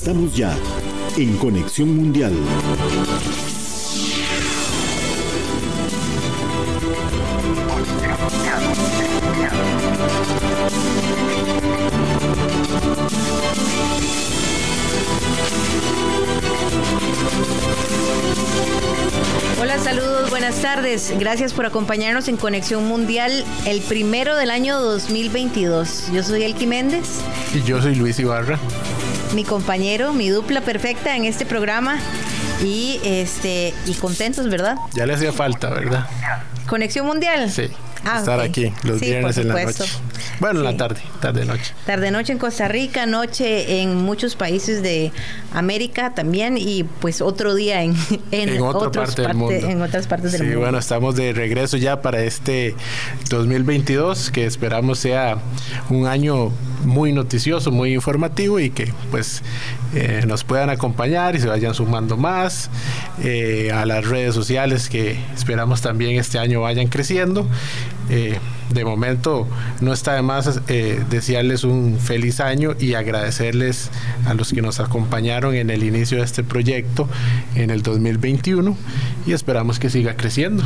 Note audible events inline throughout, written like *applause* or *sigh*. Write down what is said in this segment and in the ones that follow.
Estamos ya en Conexión Mundial. Hola, saludos, buenas tardes. Gracias por acompañarnos en Conexión Mundial, el primero del año 2022. Yo soy Elki Méndez. Y yo soy Luis Ibarra. Mi compañero, mi dupla perfecta en este programa. Y este y contentos, ¿verdad? Ya le hacía falta, ¿verdad? Conexión Mundial. Sí. Ah, estar aquí los viernes en la noche. Bueno, en la tarde, tarde noche. Tarde noche en Costa Rica, noche en muchos países de América también y pues otro día en, *laughs* en, otra parte del mundo. en otras partes del mundo. Sí, bueno, estamos de regreso ya para este 2022 que esperamos sea un año muy noticioso, muy informativo y que pues eh, nos puedan acompañar y se vayan sumando más eh, a las redes sociales que esperamos también este año vayan creciendo. Eh, de momento no está de más eh, desearles un feliz año y agradecerles a los que nos acompañaron en el inicio de este proyecto en el 2021 y esperamos que siga creciendo.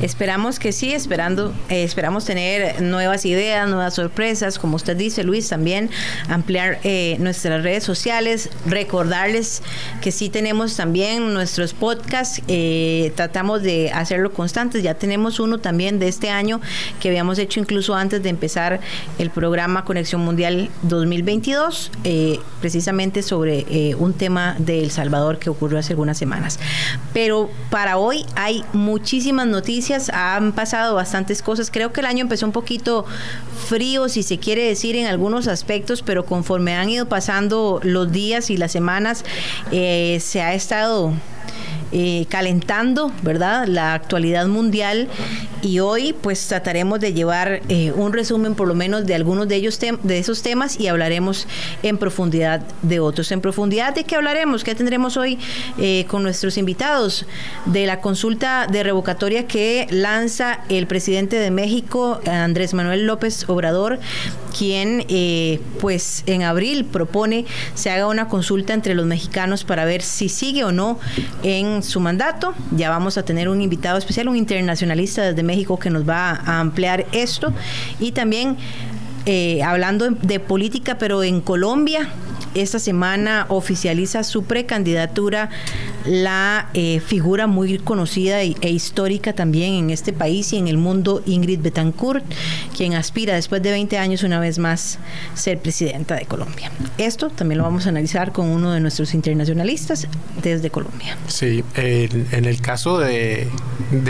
Esperamos que sí, esperando, esperamos tener nuevas ideas, nuevas sorpresas, como usted dice Luis, también ampliar eh, nuestras redes sociales, recordarles que sí tenemos también nuestros podcasts, tratamos de hacerlo constantes, ya tenemos uno también de este año que habíamos hecho incluso antes de empezar el programa Conexión Mundial 2022, eh, precisamente sobre eh, un tema de El Salvador que ocurrió hace algunas semanas. Pero para hoy hay muchísimas noticias, han pasado bastantes cosas. Creo que el año empezó un poquito frío, si se quiere decir, en algunos aspectos, pero conforme han ido pasando los días y las semanas, eh, se ha estado eh, calentando, ¿verdad? La actualidad mundial y hoy pues trataremos de llevar eh, un resumen por lo menos de algunos de ellos de esos temas y hablaremos en profundidad de otros. En profundidad de qué hablaremos, qué tendremos hoy eh, con nuestros invitados de la consulta de revocatoria que lanza el presidente de México, Andrés Manuel López Obrador, quien pues en abril propone se haga una consulta entre los mexicanos para ver si sigue o no en su mandato. Ya vamos a tener un invitado especial, un internacionalista desde México que nos va a ampliar esto. Y también eh, hablando de política, pero en Colombia, esta semana oficializa su precandidatura la eh, figura muy conocida e, histórica también en este país y en el mundo, Ingrid Betancourt, quien aspira después de 20 años una vez más ser presidenta de Colombia. Esto también lo vamos a analizar con uno de nuestros internacionalistas desde Colombia. Sí, en, el caso de,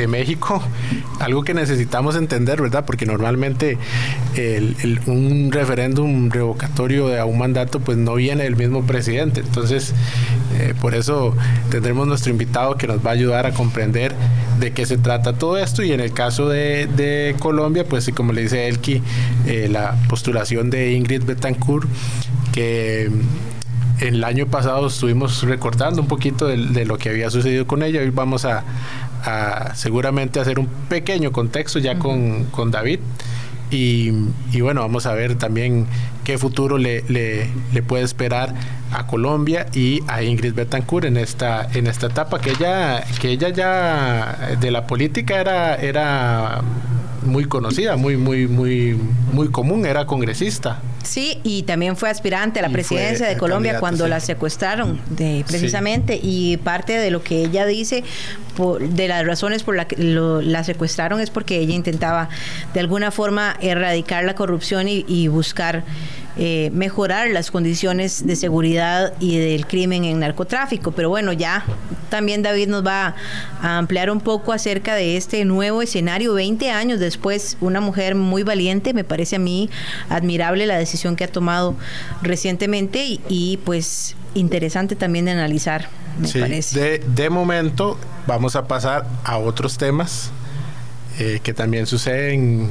México, algo que necesitamos entender, ¿verdad? Porque normalmente un referéndum revocatorio de un mandato pues no viene del mismo presidente. Entonces, eh, por eso tendremos nuestro invitado que nos va a ayudar a comprender de qué se trata todo esto y en el caso de, Colombia, pues como le dice Elki, eh, la postulación de Ingrid Betancourt, que el año pasado estuvimos recordando un poquito de, lo que había sucedido con ella. Hoy vamos a, seguramente hacer un pequeño contexto ya con, con David. Y, bueno, vamos a ver también qué futuro le, le, le, puede esperar a Colombia y a Ingrid Betancourt en esta, en esta etapa que ella, que ella ya de la política era, era muy conocida, muy, muy, muy, muy común, era congresista. Sí, y también fue aspirante a la presidencia de Colombia cuando la secuestraron, de, precisamente, y parte de lo que ella dice, de las razones por las que la secuestraron es porque ella intentaba de alguna forma erradicar la corrupción y buscar eh, mejorar las condiciones de seguridad y del crimen en narcotráfico. Pero bueno, ya también David nos va a ampliar un poco acerca de este nuevo escenario. 20 años después, una mujer muy valiente, me parece a mí admirable la decisión que ha tomado recientemente y, pues interesante también de analizar, me parece. De, de momento vamos a pasar a otros temas eh, que también suceden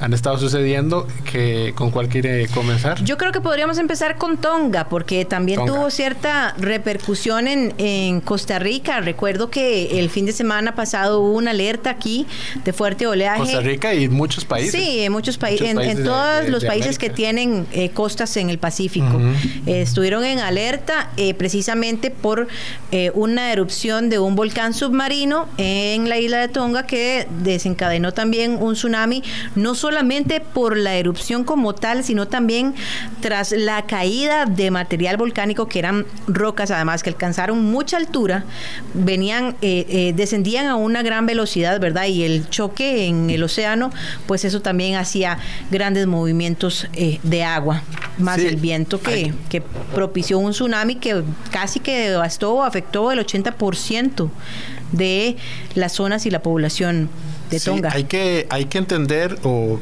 han estado sucediendo. Que, ¿Con cuál quiere comenzar? Yo creo que podríamos empezar con Tonga, porque también tuvo cierta repercusión en, en, Costa Rica. Recuerdo que el fin de semana pasado hubo una alerta aquí de fuerte oleaje. Costa Rica y muchos países. Sí, en muchos, países, en, todos los países que tienen eh, costas en el Pacífico. estuvieron en alerta eh, precisamente por eh, una erupción de un volcán submarino en la isla de Tonga que desencadenó también un tsunami, no solamente por la erupción como tal, sino también tras la caída de material volcánico que eran rocas, además que alcanzaron mucha altura, venían, eh, eh, descendían a una gran velocidad, ¿verdad? Y el choque en el océano, pues eso también hacía grandes movimientos eh, de agua, más el viento que, que propició un tsunami que casi que devastó o afectó el 80% de las zonas y la población de Tonga. hay, que, hay que entender o,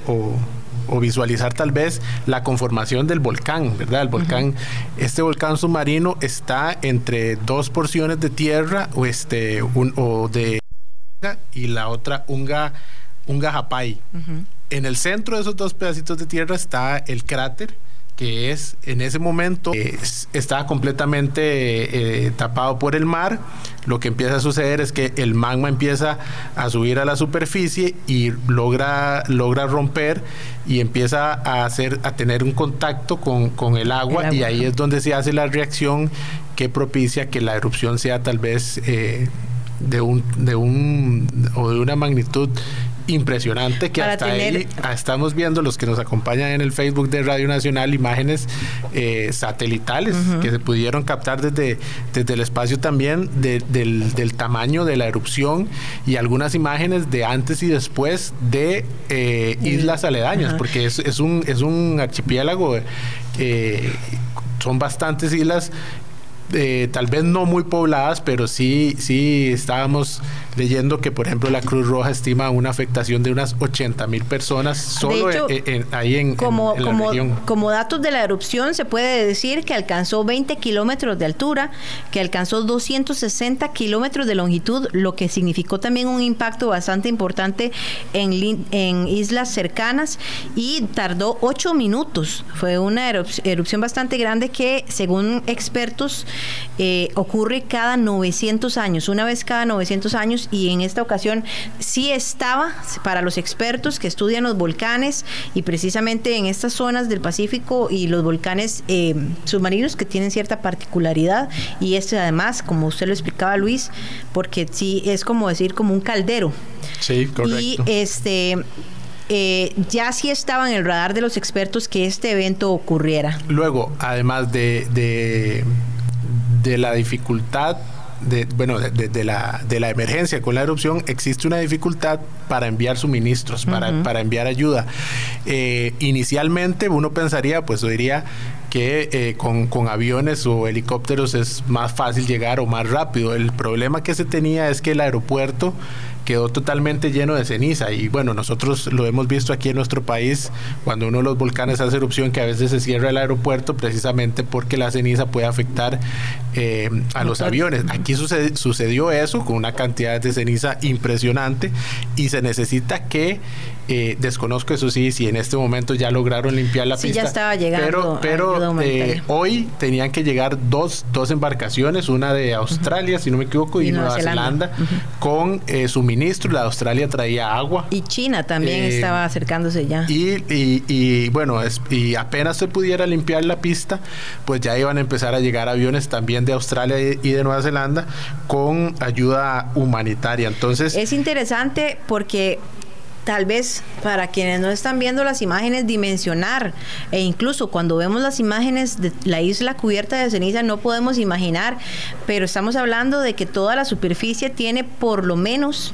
visualizar tal vez la conformación del volcán, ¿verdad? El volcán, este volcán submarino está entre dos porciones de tierra o, este, un, o de y la otra Unga, Unga Japay. En el centro de esos dos pedacitos de tierra está el cráter que es en ese momento está completamente eh, tapado por el mar. Lo que empieza a suceder es que el magma empieza a subir a la superficie y logra, logra romper y empieza a hacer a tener un contacto con, el, agua, y ahí es donde se hace la reacción que propicia que la erupción sea tal vez eh, de un de un o de una magnitud impresionante que hasta ahí ah, estamos viendo los que nos acompañan en el Facebook de Radio Nacional imágenes eh, satelitales que se pudieron captar desde, desde el espacio también del, tamaño de la erupción y algunas imágenes de antes y después de eh, islas aledañas, porque es, es, un, es un archipiélago. Eh, son bastantes islas eh, tal vez no muy pobladas, pero sí, sí estábamos leyendo que, por ejemplo, la Cruz Roja estima una afectación de unas 80 mil personas solo ahí en, como, la como, Como datos de la erupción, se puede decir que alcanzó 20 kilómetros de altura, que alcanzó 260 kilómetros de longitud, lo que significó también un impacto bastante importante en, en islas cercanas y tardó 8 minutos. Fue una erupción bastante grande que, según expertos, eh, ocurre cada 900 años, una vez cada 900 años y en esta ocasión sí estaba para los expertos que estudian los volcanes y precisamente en estas zonas del Pacífico y los volcanes eh, submarinos que tienen cierta particularidad y este además, como usted lo explicaba Luis, porque sí es como decir como un caldero. Sí, correcto. Y este eh, ya sí estaba en el radar de los expertos que este evento ocurriera. Luego, además de de la dificultad de, bueno, de, la, de la emergencia con la erupción, existe una dificultad para enviar suministros, para, para enviar ayuda. Eh, inicialmente uno pensaría, pues diría que eh, con, con, aviones o helicópteros es más fácil llegar o más rápido. El problema que se tenía es que el aeropuerto quedó totalmente lleno de ceniza. Y bueno, nosotros lo hemos visto aquí en nuestro país, cuando uno de los volcanes hace erupción, que a veces se cierra el aeropuerto precisamente porque la ceniza puede afectar eh, a los aviones. Aquí sucedió eso con una cantidad de ceniza impresionante y se necesita que eh, desconozco eso sí, si en este momento ya lograron limpiar la sí, pista. ya estaba llegando. Pero, pero eh, hoy tenían que llegar dos, dos embarcaciones, una de Australia, si no me equivoco, y, Nueva, Zelanda, con eh, suministro. La de Australia traía agua. Y China también estaba acercándose ya. Y, y, bueno, es, y apenas se pudiera limpiar la pista, pues ya iban a empezar a llegar aviones también de Australia y de Nueva Zelanda con ayuda humanitaria. Entonces... Es interesante porque tal vez para quienes no están viendo las imágenes dimensionar e incluso cuando vemos las imágenes de la isla cubierta de ceniza no podemos imaginar, pero estamos hablando de que toda la superficie tiene por lo menos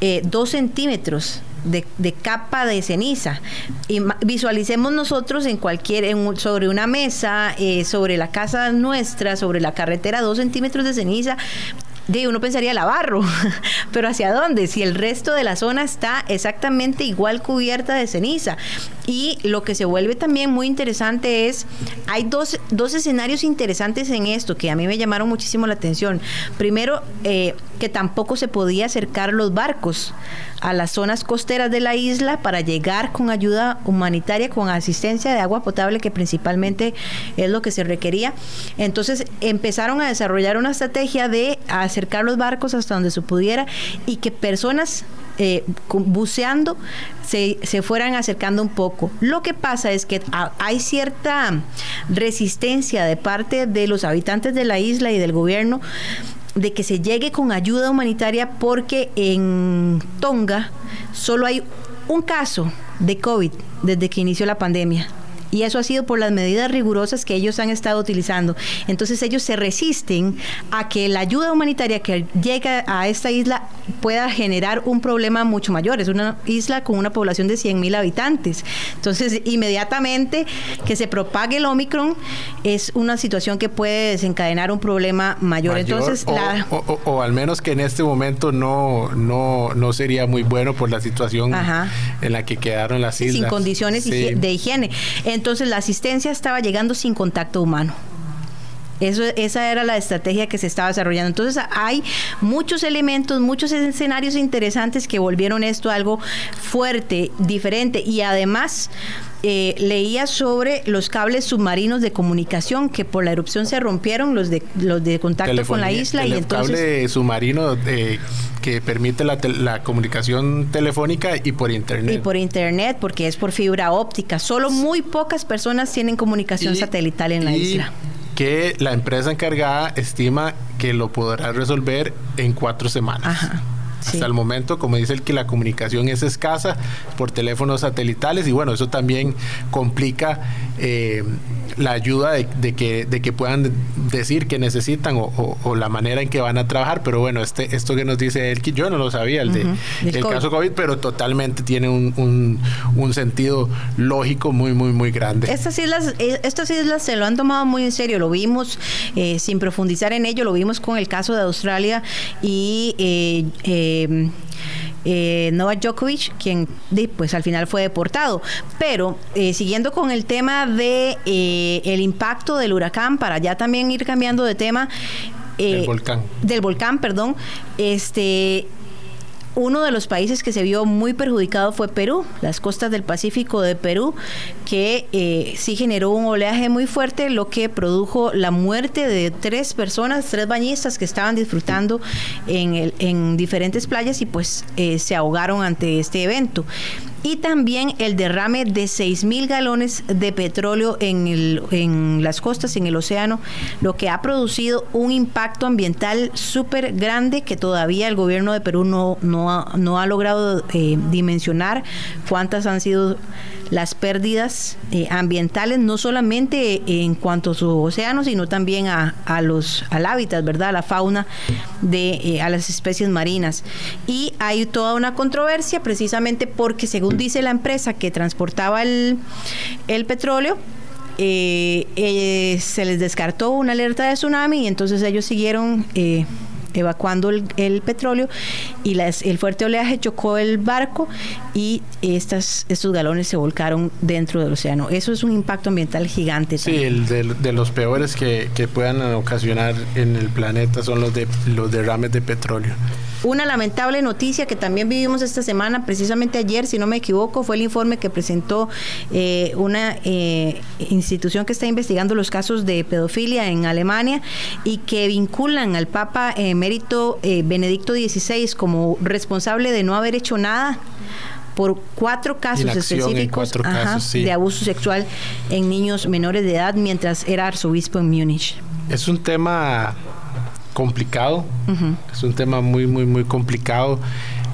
eh, dos centímetros de, capa de ceniza. Y visualicemos nosotros en cualquier, sobre una mesa, eh, sobre la casa nuestra, sobre la carretera, dos centímetros de ceniza de uno pensaría Lavarro, *laughs* pero ¿hacia dónde? Si el resto de la zona está exactamente igual cubierta de ceniza. Y lo que se vuelve también muy interesante es, hay dos, dos escenarios interesantes en esto que a mí me llamaron muchísimo la atención. Primero, eh, que tampoco se podía acercar los barcos a las zonas costeras de la isla para llegar con ayuda humanitaria, con asistencia de agua potable, que principalmente es lo que se requería. Entonces empezaron a desarrollar una estrategia de acercar los barcos hasta donde se pudiera y que personas eh, buceando se, se, fueran acercando un poco. Lo que pasa es que hay cierta resistencia de parte de los habitantes de la isla y del gobierno de que se llegue con ayuda humanitaria porque en Tonga solo hay un caso de COVID desde que inició la pandemia y eso ha sido por las medidas rigurosas que ellos han estado utilizando. Entonces ellos se resisten a que la ayuda humanitaria que llega a esta isla pueda generar un problema mucho mayor. Es una isla con una población de 100 mil habitantes. Entonces inmediatamente que se propague el Omicron es una situación que puede desencadenar un problema mayor. Entonces o, al menos que en este momento no, no, no sería muy bueno por la situación en la que quedaron las islas. Sin condiciones de higiene. Entonces la asistencia estaba llegando sin contacto humano. Eso, esa era la estrategia que se estaba desarrollando. Entonces hay muchos elementos, muchos escenarios interesantes que volvieron esto algo fuerte, diferente. Y además eh, leía sobre los cables submarinos de comunicación que por la erupción se rompieron los de los de contacto con la isla y entonces cable submarino eh, que permite la, la, comunicación telefónica y por internet. Y por internet porque es por fibra óptica. Solo muy pocas personas tienen comunicación satelital en la isla que la empresa encargada estima que lo podrá resolver en cuatro semanas Ajá. Hasta el momento, como dice el que la comunicación es escasa por teléfonos satelitales y bueno, eso también complica eh, la ayuda de, que, de que puedan decir que necesitan o, la manera en que van a trabajar. Pero bueno, este, esto que nos dice él, yo no lo sabía, el, de, el caso COVID, pero totalmente tiene un, un, sentido lógico muy, muy, muy grande. Estas islas, eh, estas islas se lo han tomado muy en serio, lo vimos eh, sin profundizar en ello, lo vimos con el caso de Australia y eh, eh, Novak Djokovic, quien pues al final fue deportado. Pero eh, siguiendo con el tema de eh, el impacto del huracán, para ya también ir cambiando de tema. del volcán. Del volcán, perdón. Este uno de los países que se vio muy perjudicado fue Perú, las costas del Pacífico de Perú, que eh, sí generó un oleaje muy fuerte, lo que produjo la muerte de tres personas, tres bañistas que estaban disfrutando en, diferentes playas y pues eh, se ahogaron ante este evento y también el derrame de 6 mil galones de petróleo en, el, en las costas, en el océano, lo que ha producido un impacto ambiental súper grande que todavía el gobierno de Perú no, no, ha, no ha logrado eh, dimensionar cuántas han sido las pérdidas eh, ambientales, no solamente en cuanto a su océano, sino también a, los, al hábitat, ¿verdad? A la fauna, de, eh, a las especies marinas. Y hay toda una controversia precisamente porque, según dice la empresa que transportaba el, el petróleo, eh, se les descartó una alerta de tsunami y entonces ellos siguieron evacuando el, petróleo y las, el fuerte oleaje chocó el barco y estas, estos galones se volcaron dentro del océano. Eso es un impacto ambiental gigante. Sí, el de, los peores que, que, puedan ocasionar en el planeta son los, de, los derrames de petróleo. Una lamentable noticia que también vivimos esta semana, precisamente ayer, si no me equivoco, fue el informe que presentó eh, una eh, institución que está investigando los casos de pedofilia en Alemania y que vinculan al Papa emérito eh, Benedicto XVI como responsable de no haber hecho nada por cuatro casos específicos de abuso sexual en niños menores de edad mientras era arzobispo en Múnich. Es un tema complicado, es un tema muy, muy, muy complicado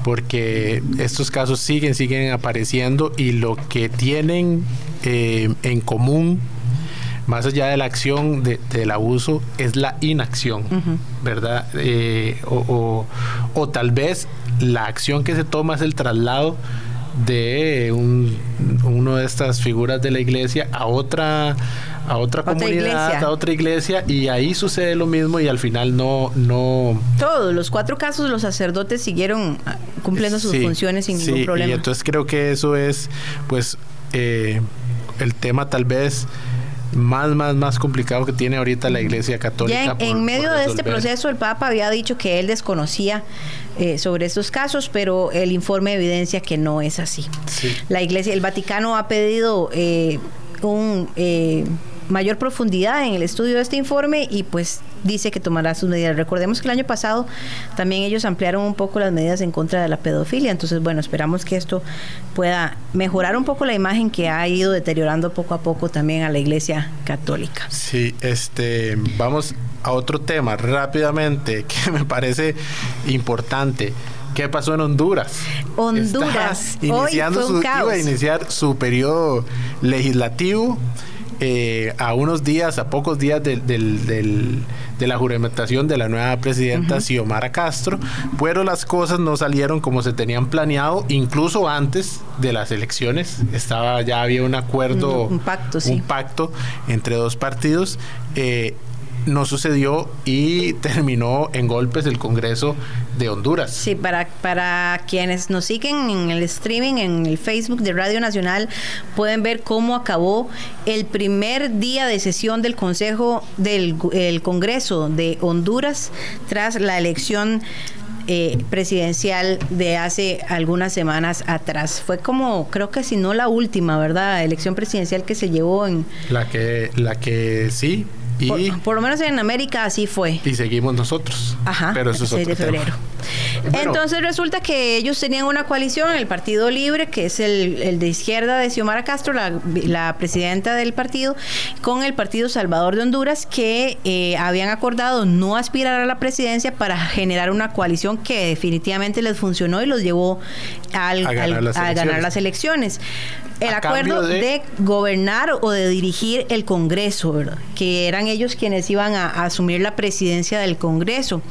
porque estos casos siguen, siguen apareciendo y lo que tienen eh, en común, más allá de la acción del abuso, es la inacción, ¿verdad? Eh, o, o, tal vez la acción que se toma es el traslado de un, uno de estas figuras de la iglesia a otra a otra, comunidad, a otra iglesia y ahí sucede lo mismo y al final no no todos los cuatro casos los sacerdotes siguieron ah, cumpliendo sus funciones sin ningún problema. Y entonces creo que eso es pues eh, el tema tal vez más, más, más complicado que tiene ahorita la Iglesia Católica. en, medio de este proceso, el Papa había dicho que él desconocía eh, sobre estos casos, pero el informe evidencia que no es así. La Iglesia, el Vaticano ha pedido eh, un eh, mayor profundidad en el estudio de este informe y pues dice que tomará sus medidas. Recordemos que el año pasado también ellos ampliaron un poco las medidas en contra de la pedofilia, entonces bueno, esperamos que esto pueda mejorar un poco la imagen que ha ido deteriorando poco a poco también a la Iglesia Católica. Sí, este, vamos a otro tema rápidamente *laughs* que me parece importante. ¿Qué pasó en Honduras? Honduras. iniciando Hoy fue un su, iba a iniciar su periodo legislativo eh, a unos días, a pocos días de la juramentación de la nueva presidenta Xiomara Castro, pero las cosas no salieron como se tenían planeado, incluso antes de las elecciones. Estaba, ya había un acuerdo, un, pacto, un pacto entre dos partidos. Eh, no sucedió y terminó en golpes el Congreso de Honduras. Sí, para, para quienes nos siguen en el streaming, en el Facebook de Radio Nacional, pueden ver cómo acabó el primer día de sesión del Consejo del Congreso de Honduras tras la elección eh, presidencial de hace algunas semanas atrás. Fue como, creo que si no la última, ¿verdad? Elección presidencial que se llevó en... La que, la que sí, y, por, lo menos en América así fue. Y seguimos nosotros. Ajá. Pero eso es otro de febrero. Entonces resulta que ellos tenían una coalición, el Partido Libre, que es el, de izquierda de Xiomara Castro, la, presidenta del partido, con el Partido Salvador de Honduras, que eh, habían acordado no aspirar a la presidencia para generar una coalición que definitivamente les funcionó y los llevó a, ganar las elecciones el acuerdo de... gobernar o de dirigir el Congreso, ¿verdad? que eran ellos quienes iban a, asumir la presidencia del Congreso.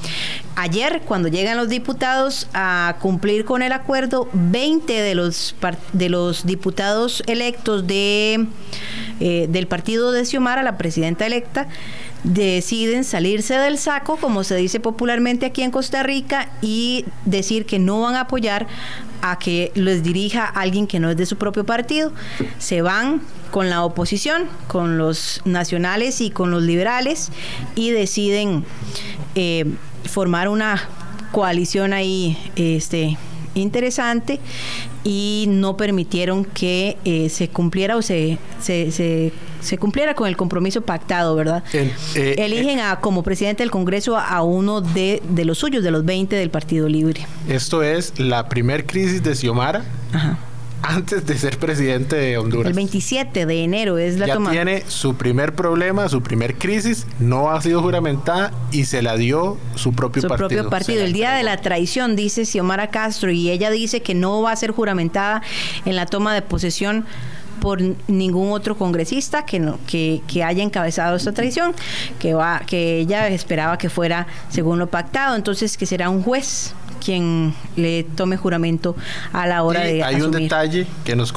Ayer, cuando llegan los diputados a cumplir con el acuerdo, 20 de los, de los diputados electos de, eh, del partido de Xiomara, la presidenta electa, deciden salirse del saco, como se dice popularmente aquí en Costa Rica, y decir que no van a apoyar a que les dirija alguien que no es de su propio partido. Se van con la oposición, con los nacionales y con los liberales, y deciden eh, formar una coalición ahí este, interesante y no permitieron que eh, se cumpliera o se, se, se, cumpliera con el compromiso pactado, ¿verdad? Eh, Eligen a, como presidente del Congreso a uno de, de los suyos, de los 20 del Partido Libre. Esto es la primer crisis de Xiomara. Ajá antes de ser presidente de Honduras. El 27 de enero es la ya tiene su primer problema, su primer crisis, no ha sido juramentada y se la dio su propio su partido. propio partido. El día de la traición, dice Xiomara Castro, y ella dice que no va a ser juramentada en la toma de posesión por ningún otro congresista que no que, que haya encabezado esta traición que va que ella esperaba que fuera según lo pactado entonces que será un juez quien le tome juramento a la hora de hay un detalle que nos,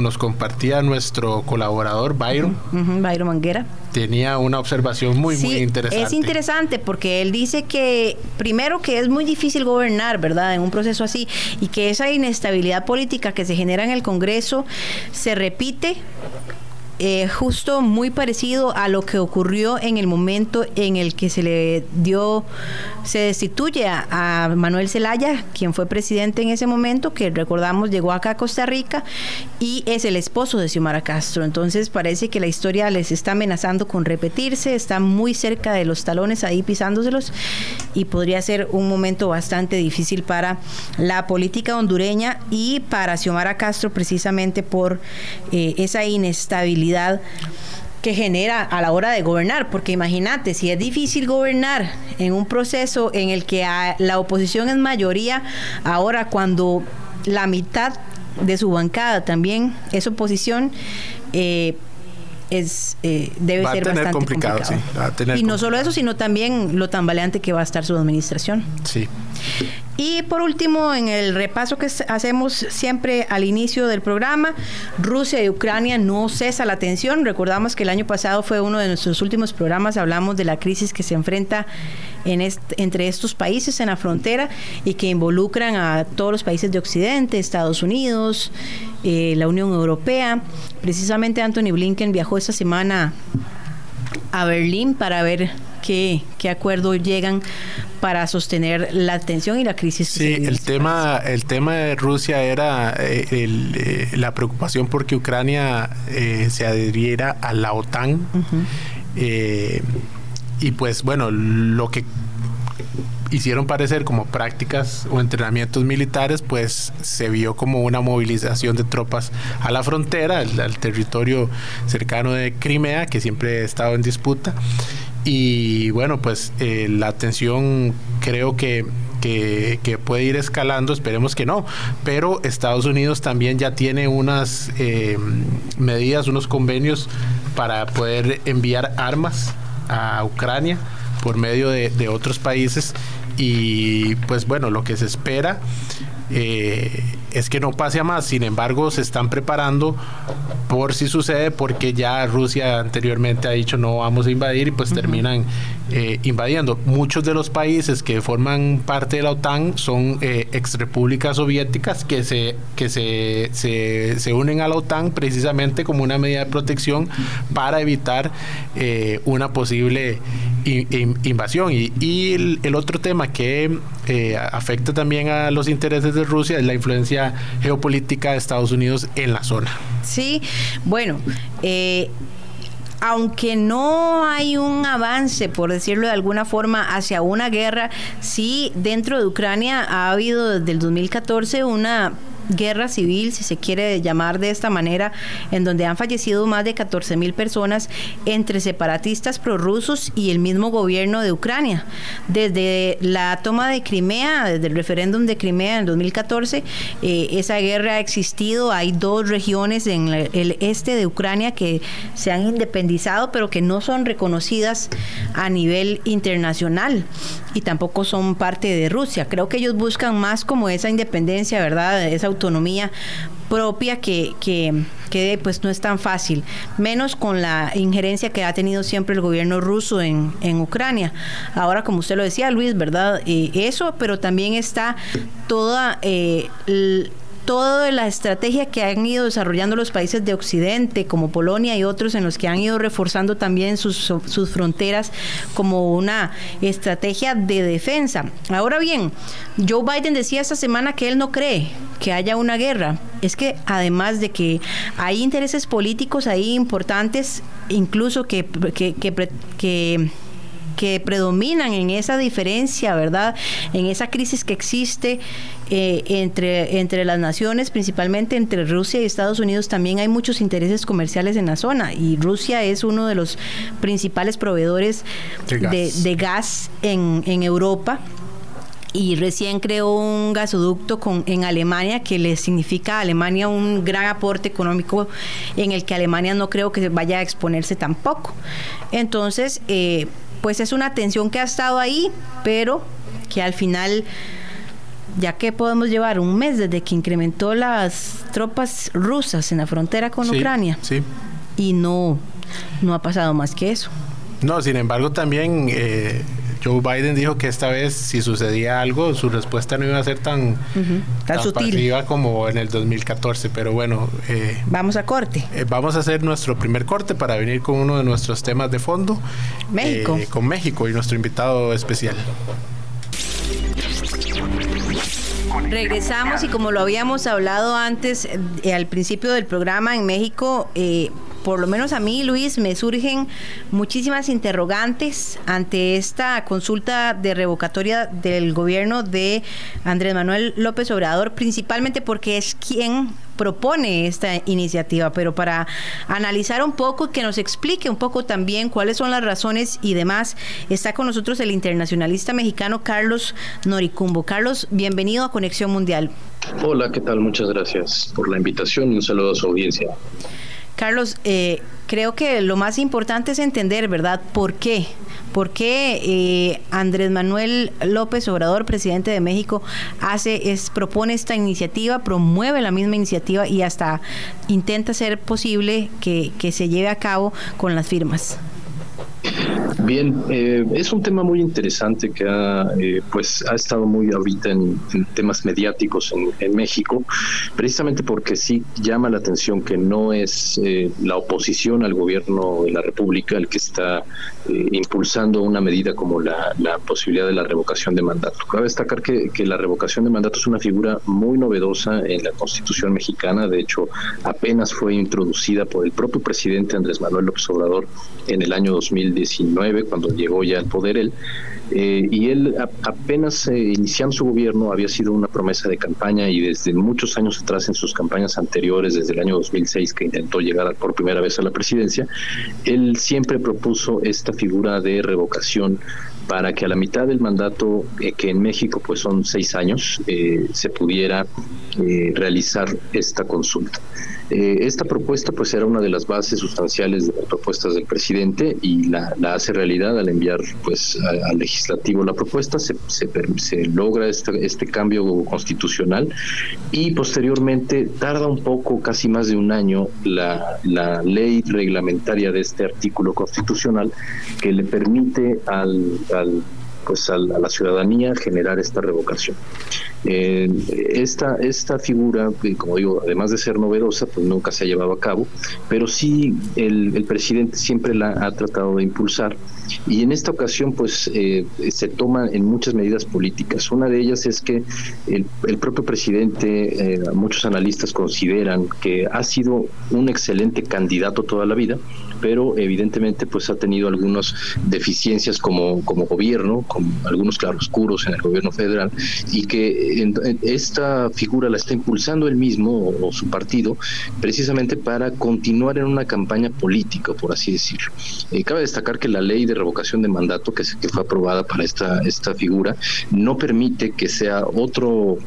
nos compartía nuestro colaborador Byron. Byron Manguera. Tenía una observación muy, muy interesante. Es interesante porque él dice que, primero, que es muy difícil gobernar, ¿verdad?, en un proceso así, y que esa inestabilidad política que se genera en el Congreso se repite eh, justo muy parecido a lo que ocurrió en el momento en el que se le dio, se destituye a, Manuel Zelaya, quien fue presidente en ese momento, que recordamos llegó acá a Costa Rica y es el esposo de Xiomara Castro. Entonces parece que la historia les está amenazando con repetirse, está muy cerca de los talones ahí pisándoselos y podría ser un momento bastante difícil para la política hondureña y para Xiomara Castro precisamente por eh, esa inestabilidad que genera a la hora de gobernar, porque imagínate, si es difícil gobernar en un proceso en el que la oposición es mayoría, ahora cuando la mitad de su bancada también es oposición, eh, es eh, debe ser bastante complicado. y no solo eso, sino también lo tambaleante que va a estar su administración. Sí. Y por último, en el repaso que hacemos siempre al inicio del programa, Rusia y Ucrania no cesa la tensión. Recordamos que el año pasado fue uno de nuestros últimos programas, hablamos de la crisis que se enfrenta en entre estos países en la frontera y que involucran a todos los países de Occidente, Estados Unidos, eh, la Unión Europea. Precisamente Anthony Blinken viajó esta semana a Berlín para ver qué, qué acuerdos llegan para sostener la tensión y la crisis. Sí, el tema, el tema de Rusia era eh, eh, la preocupación porque Ucrania se adhiriera a la OTAN y pues bueno, lo que hicieron parecer como prácticas o entrenamientos militares, pues se vio como una movilización de tropas a la frontera, al, territorio cercano de Crimea, que siempre ha estado en disputa. Y bueno, pues eh, la tensión creo que, que, puede ir escalando, esperemos que no, pero Estados Unidos también ya tiene unas eh, medidas, unos convenios para poder enviar armas a Ucrania por medio de, otros países. Y pues bueno, lo que se espera eh, es que no pase a más. Sin embargo, se están preparando por si sucede, porque ya Rusia anteriormente ha dicho no vamos a invadir y pues terminan eh, invadiendo. Muchos de los países que forman parte de la OTAN son eh, ex repúblicas soviéticas que, se, que se, se, unen a la OTAN precisamente como una medida de protección para evitar eh, una posible invasión. Y, y el, otro tema que afecta también a los intereses de Rusia es la influencia geopolítica de Estados Unidos en la zona. Sí, bueno, eh, aunque no hay un avance, por decirlo de alguna forma, hacia una guerra, sí dentro de Ucrania ha habido desde el 2014 una guerra civil, si se quiere llamar de esta manera, en donde han fallecido más de 14 mil personas entre separatistas prorrusos y el mismo gobierno de Ucrania. Desde la toma de Crimea, desde el referéndum de Crimea en 2014, eh, esa guerra ha existido. Hay dos regiones en el este de Ucrania que se han independizado, pero que no son reconocidas a nivel internacional y tampoco son parte de Rusia. Creo que ellos buscan más como esa independencia, ¿verdad? Esa autonomía propia que, que, pues no es tan fácil, menos con la injerencia que ha tenido siempre el gobierno ruso en, en Ucrania. Ahora, como usted lo decía, Luis, ¿verdad? Eh, eso, pero también está toda eh, toda la estrategia que han ido desarrollando los países de Occidente, como Polonia y otros, en los que han ido reforzando también sus, sus fronteras como una estrategia de defensa. Ahora bien, Joe Biden decía esta semana que él no cree que haya una guerra. Es que además de que hay intereses políticos ahí importantes, incluso que, que, que que predominan en esa diferencia, ¿verdad? En esa crisis que existe eh, entre, entre las naciones, principalmente entre Rusia y Estados Unidos, también hay muchos intereses comerciales en la zona. Y Rusia es uno de los principales proveedores de gas, en, en Europa. Y recién creó un gasoducto con, en Alemania que le significa a Alemania un gran aporte económico en el que Alemania no creo que vaya a exponerse tampoco. Entonces, eh, pues es una tensión que ha estado ahí, pero que al final, ya que podemos llevar un mes desde que incrementó las tropas rusas en la frontera con Ucrania, y no, no ha pasado más que eso. No, sin embargo, también eh, Joe Biden dijo que esta vez, si sucedía algo, su respuesta no iba a ser tan, tan, sutil como en el 2014. Pero bueno, eh, vamos a corte. Eh, vamos a hacer nuestro primer corte para venir con uno de nuestros temas de fondo. México. Eh, con México y nuestro invitado especial. Regresamos y como lo habíamos hablado antes, al principio del programa en México, eh, por lo menos a mí, Luis, me surgen muchísimas interrogantes ante esta consulta de revocatoria del gobierno de Andrés Manuel López Obrador, principalmente porque es quien propone esta iniciativa, pero para analizar un poco que nos explique un poco también cuáles son las razones y demás, está con nosotros el internacionalista mexicano Carlos Noricumbo. Carlos, bienvenido a Conexión Mundial. Hola, ¿qué tal? Muchas gracias por la invitación y un saludo a su audiencia. Carlos, eh, creo que lo más importante es entender, ¿verdad? ¿Por qué? ¿Por qué eh, Andrés Manuel López Obrador, presidente de México, hace es propone esta iniciativa, promueve la misma iniciativa y hasta intenta hacer posible que, que se lleve a cabo con las firmas? Bien, eh, es un tema muy interesante que ha, eh, pues, ha estado muy ahorita en, temas mediáticos en, México, precisamente porque sí llama la atención que no es eh, la oposición al gobierno de la República el que está impulsando una medida como la, posibilidad de la revocación de mandato. Cabe destacar que, que la revocación de mandato es una figura muy novedosa en la Constitución mexicana, de hecho apenas fue introducida por el propio presidente Andrés Manuel López Obrador en el año 2019 cuando llegó ya al poder él, eh, y él apenas eh, iniciando su gobierno había sido una promesa de campaña y desde muchos años atrás en sus campañas anteriores, desde el año 2006 que intentó llegar por primera vez a la presidencia, él siempre propuso esta figura de revocación para que a la mitad del mandato, eh, que en México pues son seis años, se pudiera realizar esta consulta. Eh, esta propuesta pues era una de las bases sustanciales de las propuestas del presidente y la, hace realidad al enviar pues al legislativo la propuesta, se, se, logra este, este cambio constitucional y posteriormente tarda un poco, casi más de un año, la, la ley reglamentaria de este artículo constitucional que le permite al pues a la ciudadanía generar esta revocación. Esta, esta figura, como digo, además de ser novedosa, pues nunca se ha llevado a cabo, pero sí el presidente siempre la ha tratado de impulsar y en esta ocasión pues eh, se toman en muchas medidas políticas. Una de ellas es que el, propio presidente, eh, muchos analistas consideran que ha sido un excelente candidato toda la vida, pero evidentemente pues ha tenido algunas deficiencias como, como gobierno, con algunos claroscuros en el gobierno federal, y que esta figura la está impulsando él mismo o, su partido precisamente para continuar en una campaña política, por así decirlo. Eh, cabe destacar que la ley de revocación de mandato que, que fue aprobada para esta, esta figura no permite que sea otro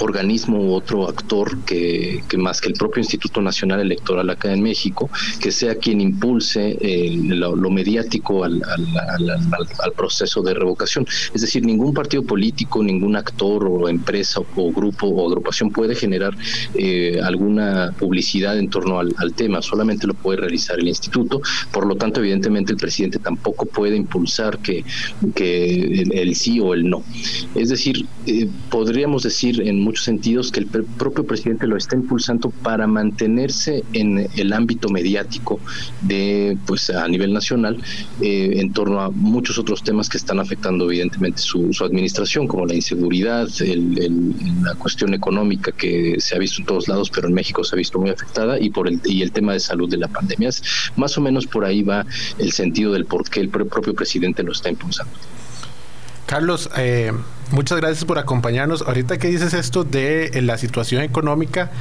organismo u otro actor que, más que el propio Instituto Nacional Electoral acá en México, que sea quien impulse eh, lo, mediático al, al, proceso de revocación. Es decir, ningún partido político, ningún actor o empresa o grupo o agrupación puede generar eh, alguna publicidad en torno al, tema, solamente lo puede realizar el instituto. Por lo tanto, evidentemente el presidente tampoco puede impulsar que, que el, sí o el no. Es decir, eh, podríamos decir en muchos sentidos que el propio presidente lo está impulsando para mantenerse en el ámbito mediático de pues a nivel nacional eh, en torno a muchos otros temas que están afectando evidentemente su, administración como la inseguridad la cuestión económica que se ha visto en todos lados pero en México se ha visto muy afectada y por el y el tema de salud de la pandemia. Más o menos por ahí va el sentido del por qué el propio presidente lo está impulsando Carlos, eh, muchas gracias por acompañarnos. Ahorita que dices esto de eh, la situación económica,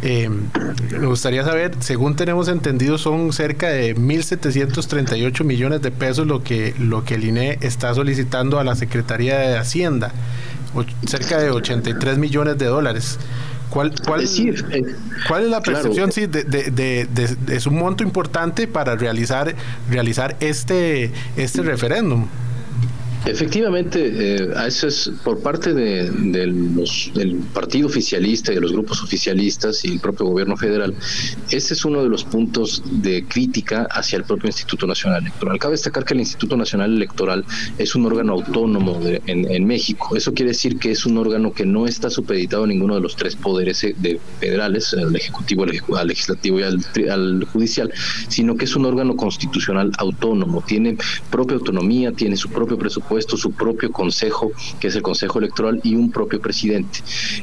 eh, me gustaría saber, según tenemos entendido, son cerca de 1.738 millones de pesos lo que, lo que el INE está solicitando a la Secretaría de Hacienda, cerca de 83 millones de dólares. ¿Cuál, cuál, ¿Cuál es la percepción sí, de, de, de, es un monto importante para realizar, realizar este, este referéndum? Efectivamente, eh, eso es por parte de, los, del partido oficialista y de los grupos oficialistas y el propio gobierno federal. Ese es uno de los puntos de crítica hacia el propio Instituto Nacional Electoral. Cabe destacar que el Instituto Nacional Electoral es un órgano autónomo en, México. Eso quiere decir que es un órgano que no está supeditado a ninguno de los tres poderes eh, de, federales, al Ejecutivo, al Legislativo y al, al Judicial, sino que es un órgano constitucional autónomo. Tiene propia autonomía, tiene su propio presupuesto su propio consejo, que es el Consejo Electoral, y un propio presidente.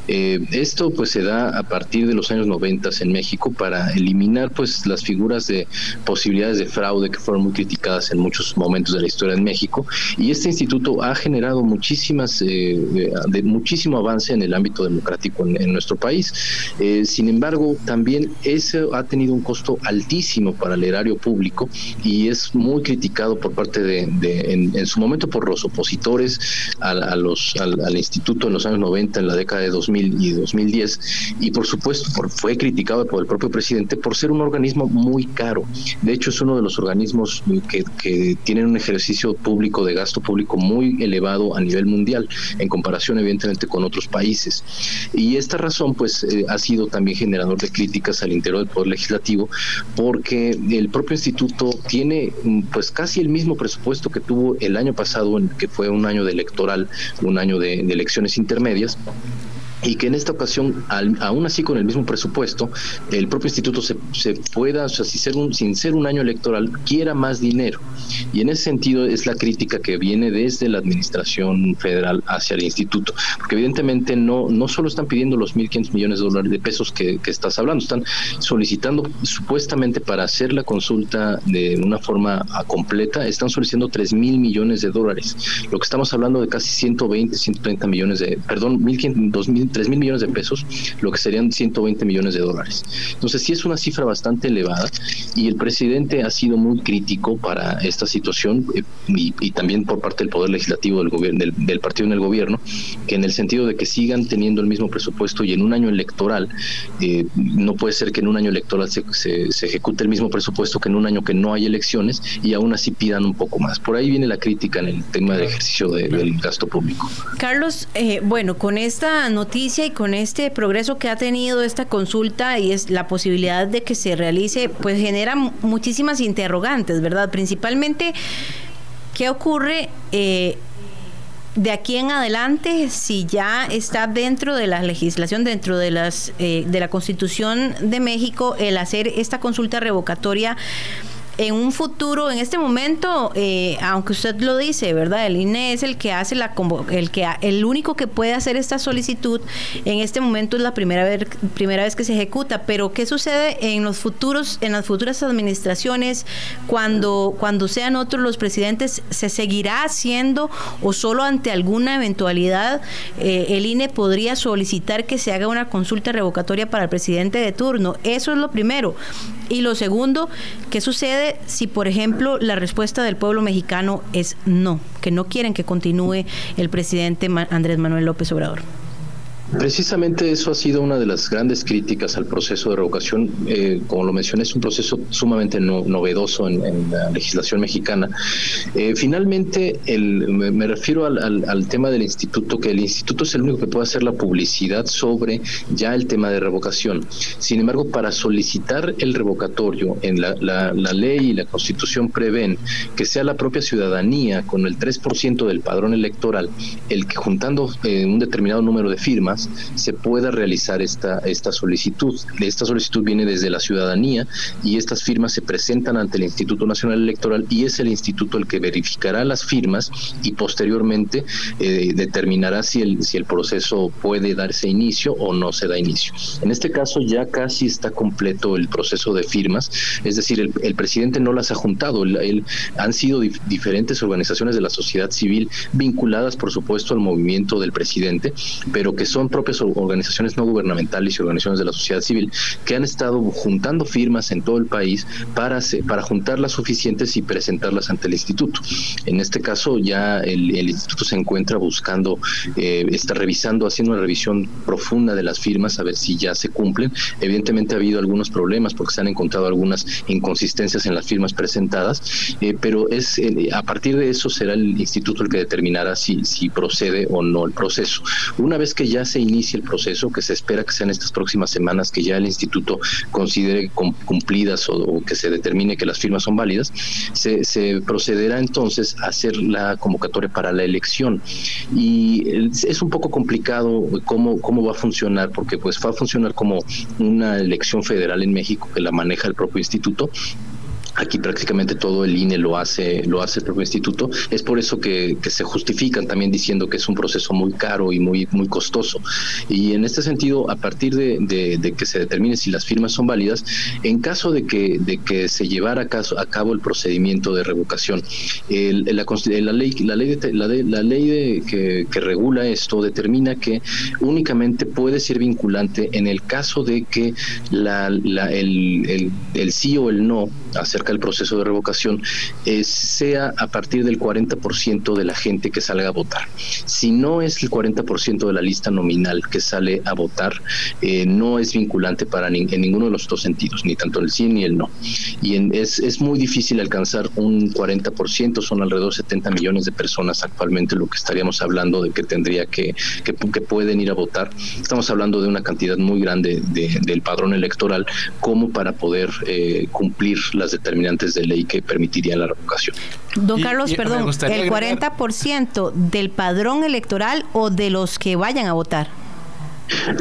Eh, esto pues se da a partir de los años 90 en México para eliminar pues las figuras de posibilidades de fraude que fueron muy criticadas en muchos momentos de la historia en México y este instituto ha generado muchísimas eh, de, muchísimo avance en el ámbito democrático en, nuestro país. Eh, sin embargo, también eso ha tenido un costo altísimo para el erario público y es muy criticado por parte de, en, en, su momento por los opositores a, los, al, instituto en los años 90, en la década de 2000 y 2010, y por supuesto fue criticado por el propio presidente por ser un organismo muy caro. De hecho, es uno de los organismos que, que tienen un ejercicio público de gasto público muy elevado a nivel mundial, en comparación evidentemente con otros países. Y esta razón pues eh, ha sido también generador de críticas al interior del Poder Legislativo porque el propio instituto tiene mm, pues casi el mismo presupuesto que tuvo el año pasado, que fue un año de electoral, un año de elecciones intermedias y que en esta ocasión, aún así con el mismo presupuesto, el propio instituto se, pueda, o sea, sin ser, un, sin ser un año electoral, quiera más dinero. Y en ese sentido es la crítica que viene desde la administración federal hacia el instituto, porque evidentemente no, no solo están pidiendo los 1.500 millones de dólares de pesos que, estás hablando, están solicitando supuestamente para hacer la consulta de una forma completa, están solicitando 3.000 millones de dólares, lo que estamos hablando de casi 120, 130 millones de, perdón, 1.500, 2.000 3 mil millones de pesos, lo que serían 120 millones de dólares. Entonces sí es una cifra bastante elevada y el presidente ha sido muy crítico para esta situación eh, y, también por parte del Poder Legislativo del, gobierno, del, partido en el gobierno, que en el sentido de que sigan teniendo el mismo presupuesto y en un año electoral, eh, no puede ser que en un año electoral se, se, ejecute el mismo presupuesto que en un año que no hay elecciones y aún así pidan un poco más. Por ahí viene la crítica en el tema de ejercicio del gasto público. Carlos, eh, bueno, con esta noticia y con este progreso que ha tenido esta consulta y es la posibilidad de que se realice, pues genera muchísimas interrogantes, ¿verdad? Principalmente, ¿qué ocurre? Eh, de aquí en adelante, si ya está dentro de la legislación, dentro de las eh, de la Constitución de México, el hacer esta consulta revocatoria en un futuro, en este momento, eh, aunque usted lo dice, ¿verdad? El INE es el que hace la el que el único que puede hacer esta solicitud. En este momento es la primera vez primera vez que se ejecuta, pero ¿qué sucede en los futuros en las futuras administraciones cuando cuando sean otros los presidentes se seguirá haciendo o solo ante alguna eventualidad eh, el INE podría solicitar que se haga una consulta revocatoria para el presidente de turno? Eso es lo primero. Y lo segundo, ¿qué sucede si, por ejemplo, la respuesta del pueblo mexicano es no, que no quieren que continúe el presidente Andrés Manuel López Obrador? Precisamente eso ha sido una de las grandes críticas al proceso de revocación. Eh, como lo mencioné, es un proceso sumamente novedoso en, la legislación mexicana. Eh, finalmente, el, me, refiero al, tema del instituto, que el instituto es el único que puede hacer la publicidad sobre ya el tema de revocación. Sin embargo, para solicitar el revocatorio, en la, ley y la constitución prevén que sea la propia ciudadanía con el 3% del padrón electoral el que juntando eh, un determinado número de firmas, se pueda realizar esta, esta solicitud. Esta solicitud viene desde la ciudadanía y estas firmas se presentan ante el Instituto Nacional Electoral y es el instituto el que verificará las firmas y posteriormente eh, determinará si el, si el proceso puede darse inicio o no se da inicio. En este caso ya casi está completo el proceso de firmas, es decir, el, presidente no las ha juntado, han sido diferentes organizaciones de la sociedad civil vinculadas, por supuesto, al movimiento del presidente, pero que son propias organizaciones no gubernamentales y organizaciones de la sociedad civil que han estado juntando firmas en todo el país para, para juntar las suficientes y presentarlas ante el instituto. En este caso ya el, instituto se encuentra buscando, eh, está revisando, haciendo una revisión profunda de las firmas a ver si ya se cumplen. Evidentemente ha habido algunos problemas porque se han encontrado algunas inconsistencias en las firmas presentadas, eh, pero es eh, a partir de eso será el instituto el que determinará si, si procede o no el proceso. Una vez que ya se inicie el proceso, que se espera que sean estas próximas semanas, que ya el instituto considere cumplidas o, que se determine que las firmas son válidas, se, se, procederá entonces a hacer la convocatoria para la elección. Y es un poco complicado cómo, cómo va a funcionar, porque pues va a funcionar como una elección federal en México que la maneja el propio instituto Aquí prácticamente todo el INE lo hace, lo hace el propio instituto. Es por eso que, se justifican también diciendo que es un proceso muy caro y muy, muy costoso. Y en este sentido, a partir de, que se determine si las firmas son válidas, en caso de que, de que se llevara a, cabo el procedimiento de revocación, la, ley, la ley, de, la, ley que, regula esto determina que únicamente puede ser vinculante en el caso de que la, el, el, el sí o el no acerca marca el proceso de revocación, eh, sea a partir del 40% de la gente que salga a votar. Si no es el 40% de la lista nominal que sale a votar, eh, no es vinculante para en ninguno de los dos sentidos, ni tanto el sí ni el no. Y es, es muy difícil alcanzar un 40%, son alrededor de 70 millones de personas actualmente lo que estaríamos hablando de que tendría que, que, pueden ir a votar. Estamos hablando de una cantidad muy grande del padrón electoral como para poder eh, cumplir las determinantes de ley que permitirían la revocación. Don Carlos, perdón, ¿el 40% del padrón electoral o de los que vayan a votar?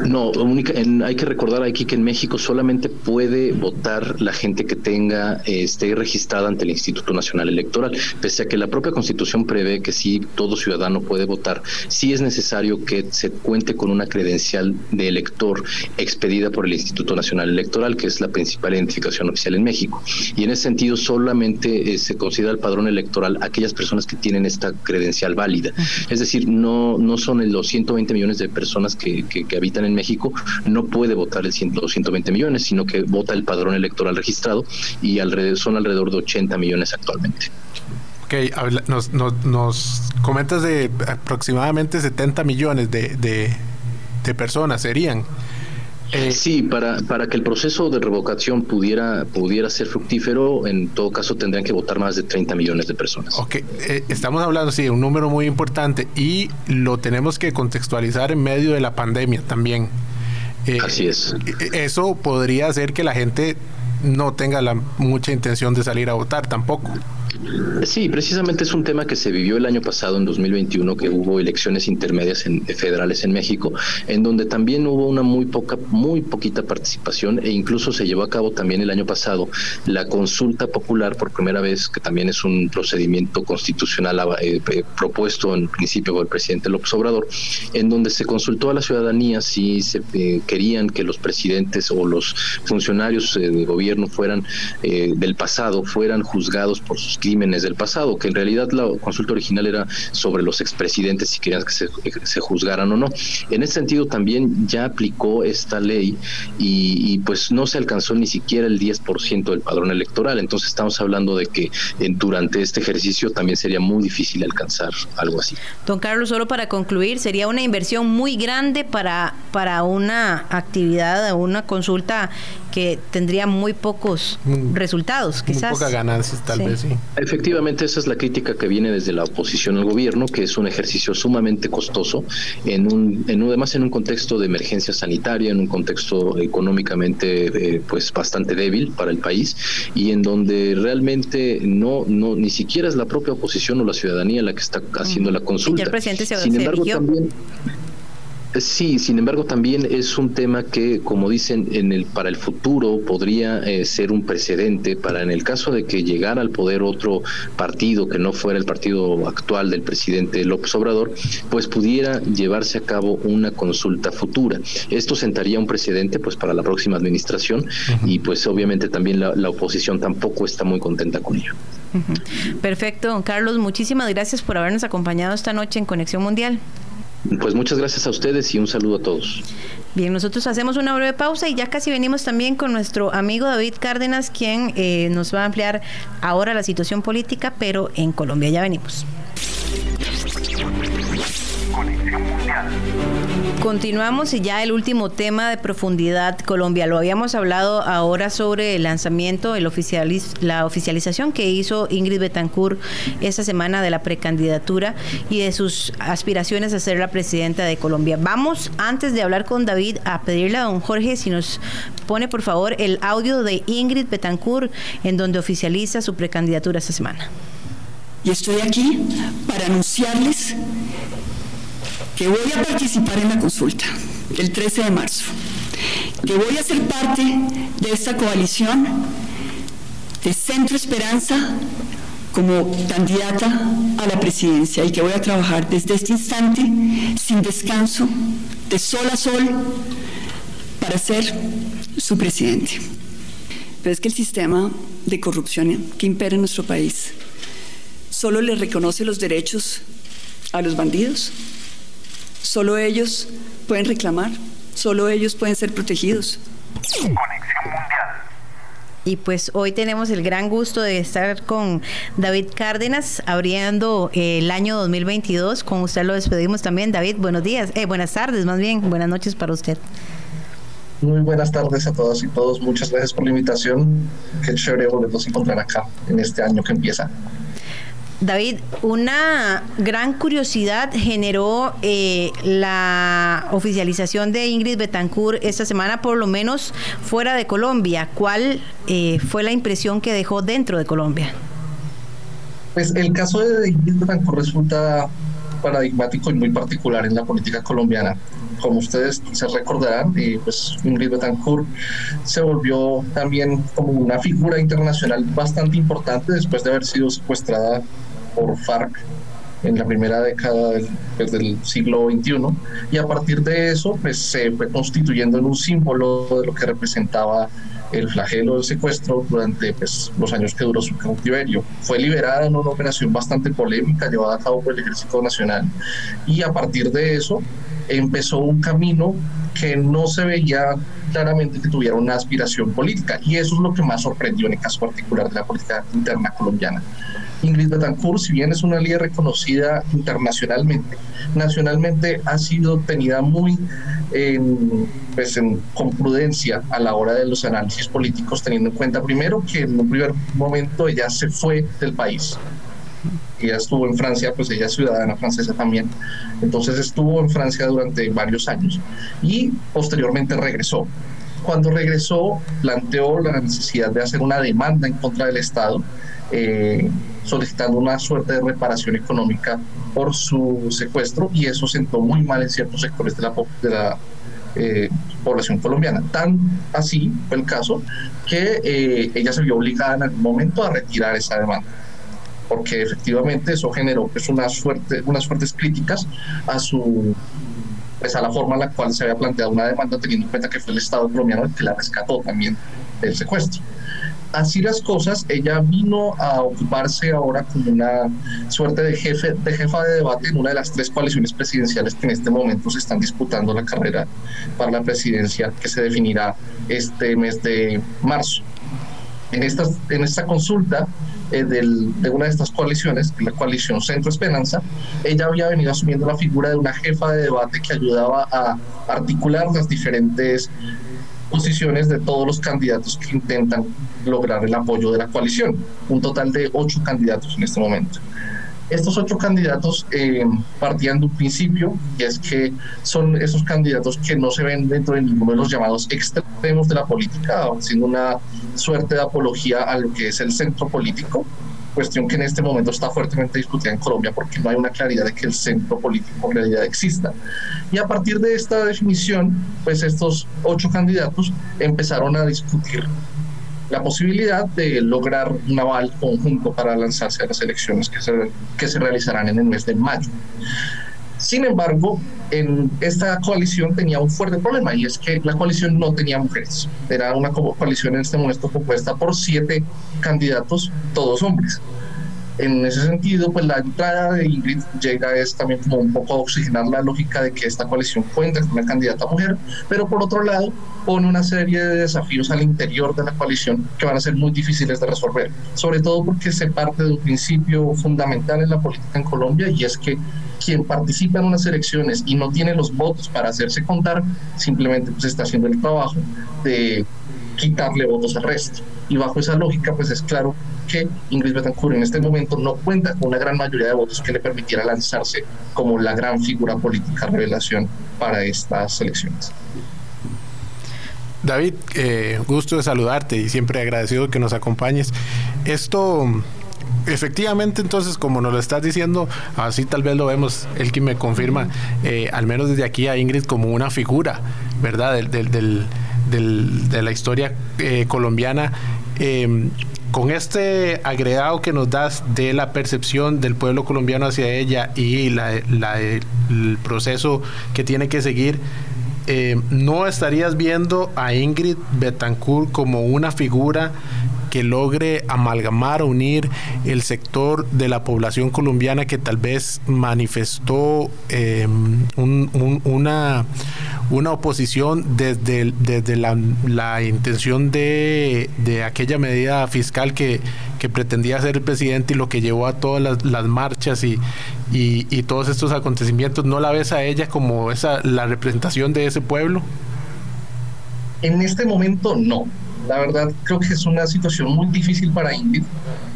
No, única, hay que recordar aquí que en México solamente puede votar la gente que tenga, esté registrada ante el Instituto Nacional Electoral, pese a que la propia Constitución prevé que sí todo ciudadano puede votar, sí es necesario que se cuente con una credencial de elector expedida por el Instituto Nacional Electoral, que es la principal identificación oficial en México. Y en ese sentido solamente eh, se considera el padrón electoral aquellas personas que tienen esta credencial válida. Es decir, no, no son los 120 millones de personas que habitan en México no puede votar el 120 millones, sino que vota el padrón electoral registrado y alrededor, son alrededor de 80 millones actualmente. Ok, nos, nos, comentas de aproximadamente 70 millones de, de personas serían. Eh, sí, para, para que el proceso de revocación pudiera, pudiera ser fructífero, en todo caso tendrían que votar más de 30 millones de personas. Ok, eh, estamos hablando, sí, de un número muy importante y lo tenemos que contextualizar en medio de la pandemia también. Eh, Así es. Eso podría hacer que la gente no tenga la mucha intención de salir a votar tampoco. Sí, precisamente es un tema que se vivió el año pasado, en 2021, que hubo elecciones intermedias en, federales en México, en donde también hubo una muy poca, muy poquita participación e incluso se llevó a cabo también el año pasado la consulta popular por primera vez, que también es un procedimiento constitucional eh, eh, propuesto en principio por el presidente López Obrador, en donde se consultó a la ciudadanía si se eh, querían que los presidentes o los funcionarios de gobierno fueran del pasado fueran juzgados por sus crímenes del pasado, que en realidad la consulta original era sobre los expresidentes si querían que se, juzgaran o no. En ese sentido también ya aplicó esta ley y, pues no se alcanzó ni siquiera el 10% del padrón electoral. Entonces estamos hablando de que durante este ejercicio también sería muy difícil alcanzar algo así. Don Carlos, solo para concluir, sería una inversión muy grande para, para una actividad, una consulta que tendría muy pocos resultados, quizás. Muy pocas ganancias, tal vez, sí. Efectivamente, esa es la crítica que viene desde la oposición al gobierno, que es un ejercicio sumamente costoso, en un, en, además en un contexto de emergencia sanitaria, en un contexto económicamente eh, pues bastante débil para el país y en donde realmente no, no ni siquiera es la propia oposición o la ciudadanía la que está haciendo la consulta. el presidente se, Sin embargo, también Sí, sin embargo también es un tema que, como dicen, en el para el futuro podría eh, ser un precedente para en el caso de que llegara al poder otro partido que no fuera el partido actual del presidente López Obrador, pues pudiera llevarse a cabo una consulta futura. Esto sentaría un precedente pues para la próxima administración y pues obviamente también la, la, oposición tampoco está muy contenta con ello. Perfecto, don Carlos, muchísimas gracias por habernos acompañado esta noche en Conexión Mundial. Pues muchas gracias a ustedes y un saludo a todos. Bien, nosotros hacemos una breve pausa y ya casi venimos también con nuestro amigo David Cárdenas, quien eh, nos va a ampliar ahora la situación política, pero en Colombia. Ya venimos. Continuamos y ya el último tema de profundidad Colombia. Lo habíamos hablado ahora sobre el lanzamiento, la oficialización que hizo Ingrid Betancourt esta semana de la precandidatura y de sus aspiraciones a ser la presidenta de Colombia. Vamos, antes de hablar con David, a pedirle a don Jorge si nos pone por favor el audio de Ingrid Betancourt en donde oficializa su precandidatura esta semana. Y estoy aquí para anunciarles que voy a participar en la consulta el 13 de marzo, que voy a ser parte de esta coalición de Centro Esperanza como candidata a la presidencia y que voy a trabajar desde este instante sin descanso, de sol a sol, para ser su presidente. Pero es que el sistema de corrupción que impera en nuestro país solo le reconoce los derechos a los bandidos Solo ellos pueden reclamar, solo ellos pueden ser protegidos. Conexión Mundial. Y pues hoy tenemos el gran gusto de estar con David Cárdenas abriendo el año 2022. Con usted lo despedimos también. David, buenos días, eh, buenas tardes más bien, buenas noches para usted. Muy buenas tardes a todas y todos. Muchas gracias por la invitación. Qué chévere volvernos a encontrar acá en este año que empieza. David, una gran curiosidad generó eh, la oficialización de Ingrid Betancourt esta semana, por lo menos fuera de Colombia. ¿Cuál eh, fue la impresión que dejó dentro de Colombia? Pues el caso de Ingrid Betancourt resulta paradigmático y muy particular en la política colombiana. Como ustedes se recordarán, eh, pues Ingrid Betancourt se volvió también como una figura internacional bastante importante después de haber sido secuestrada por FARC en la primera década del, pues, del, siglo XXI y a partir de eso pues se fue constituyendo en un símbolo de lo que representaba el flagelo del secuestro durante pues, los años que duró su cautiverio. Fue liberada en una operación bastante polémica llevada a cabo por el Ejército Nacional y a partir de eso empezó un camino que no se veía claramente que tuviera una aspiración política y eso es lo que más sorprendió en el caso particular de la política interna colombiana. Ingrid Betancourt, si bien es una líder reconocida internacionalmente, nacionalmente ha sido tenida muy pues con prudencia a la hora de los análisis políticos, teniendo en cuenta primero que en un primer momento ella se fue del país. Ella estuvo en Francia, pues ella es ciudadana francesa también. Entonces estuvo en Francia durante varios años y posteriormente regresó. Cuando regresó, planteó la necesidad de hacer una demanda en contra del Estado eh, solicitando una suerte de reparación económica por su secuestro y eso sentó muy mal en ciertos sectores de la, de la eh, población colombiana. Tan así fue el caso que eh, ella se vio obligada en algún momento a retirar esa demanda porque efectivamente eso generó pues una suerte, unas fuertes críticas a su pues a la forma en la cual se había planteado una demanda teniendo en cuenta que fue el Estado colombiano el que la rescató también del secuestro así las cosas, ella vino a ocuparse ahora como una suerte de jefe, de jefa de debate en una de las tres coaliciones presidenciales que en este momento se están disputando la carrera para la presidencia que se definirá este mes de marzo. En esta, en esta consulta eh, de una de estas coaliciones, la coalición Centro Esperanza, ella había venido asumiendo la figura de una jefa de debate que ayudaba a articular las diferentes posiciones de todos los candidatos que intentan lograr el apoyo de la coalición, un total de ocho candidatos en este momento. Estos ocho candidatos eh, partían de un principio, y es que son esos candidatos que no se ven dentro de ninguno de los llamados extremos de la política, haciendo una suerte de apología a lo que es el centro político, cuestión que en este momento está fuertemente discutida en Colombia porque no hay una claridad de que el centro político en realidad exista. Y a partir de esta definición, pues estos ocho candidatos empezaron a discutir la posibilidad de lograr un aval conjunto para lanzarse a las elecciones que se, que se realizarán en el mes de mayo. Sin embargo, en esta coalición tenía un fuerte problema y es que la coalición no tenía mujeres. Era una coalición en este momento compuesta por siete candidatos, todos hombres. En ese sentido, pues la entrada de Ingrid llega es también como un poco a oxigenar la lógica de que esta coalición cuenta con una candidata mujer, pero por otro lado pone una serie de desafíos al interior de la coalición que van a ser muy difíciles de resolver, sobre todo porque se parte de un principio fundamental en la política en Colombia y es que quien participa en unas elecciones y no tiene los votos para hacerse contar, simplemente pues está haciendo el trabajo de quitarle votos al resto. Y bajo esa lógica, pues es claro que Ingrid Betancourt en este momento no cuenta con una gran mayoría de votos que le permitiera lanzarse como la gran figura política revelación para estas elecciones. David, eh, gusto de saludarte y siempre agradecido que nos acompañes. Esto, efectivamente, entonces, como nos lo estás diciendo, así tal vez lo vemos, el que me confirma, eh, al menos desde aquí a Ingrid como una figura, ¿verdad? Del, del, de la historia eh, colombiana. Em, con este agregado que nos das de la percepción del pueblo colombiano hacia ella y el proceso que tiene que seguir, em, ¿no estarías viendo a Ingrid Betancourt como una figura que logre amalgamar, unir el sector de la población colombiana que tal vez manifestó em, una, una oposición desde, desde la, intención de, aquella medida fiscal que, pretendía ser el presidente y lo que llevó a todas las, marchas y, y, todos estos acontecimientos, ¿no la ves a ella como esa la representación de ese pueblo? En este momento no. La verdad creo que es una situación muy difícil para Ingrid,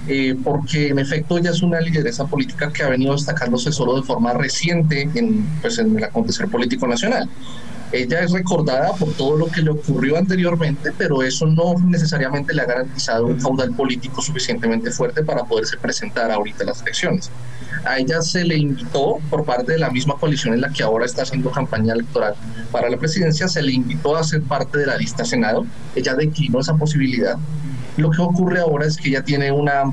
eh, porque en efecto ella es una lideresa política que ha venido destacándose solo de forma reciente en, pues, en el acontecer político nacional. Ella es recordada por todo lo que le ocurrió anteriormente, pero eso no necesariamente le ha garantizado un caudal político suficientemente fuerte para poderse presentar ahorita en las elecciones. A ella se le invitó por parte de la misma coalición en la que ahora está haciendo campaña electoral para la presidencia, se le invitó a ser parte de la lista Senado. Ella declinó esa posibilidad. Lo que ocurre ahora es que ella tiene una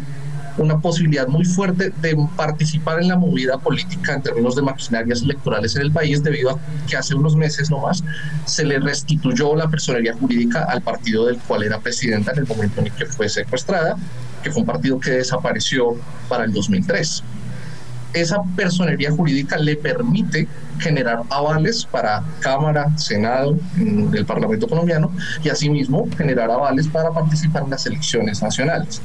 una posibilidad muy fuerte de participar en la movida política en términos de maquinarias electorales en el país debido a que hace unos meses nomás se le restituyó la personería jurídica al partido del cual era presidenta en el momento en el que fue secuestrada, que fue un partido que desapareció para el 2003 esa personería jurídica le permite generar avales para Cámara, Senado del Parlamento colombiano y asimismo generar avales para participar en las elecciones nacionales.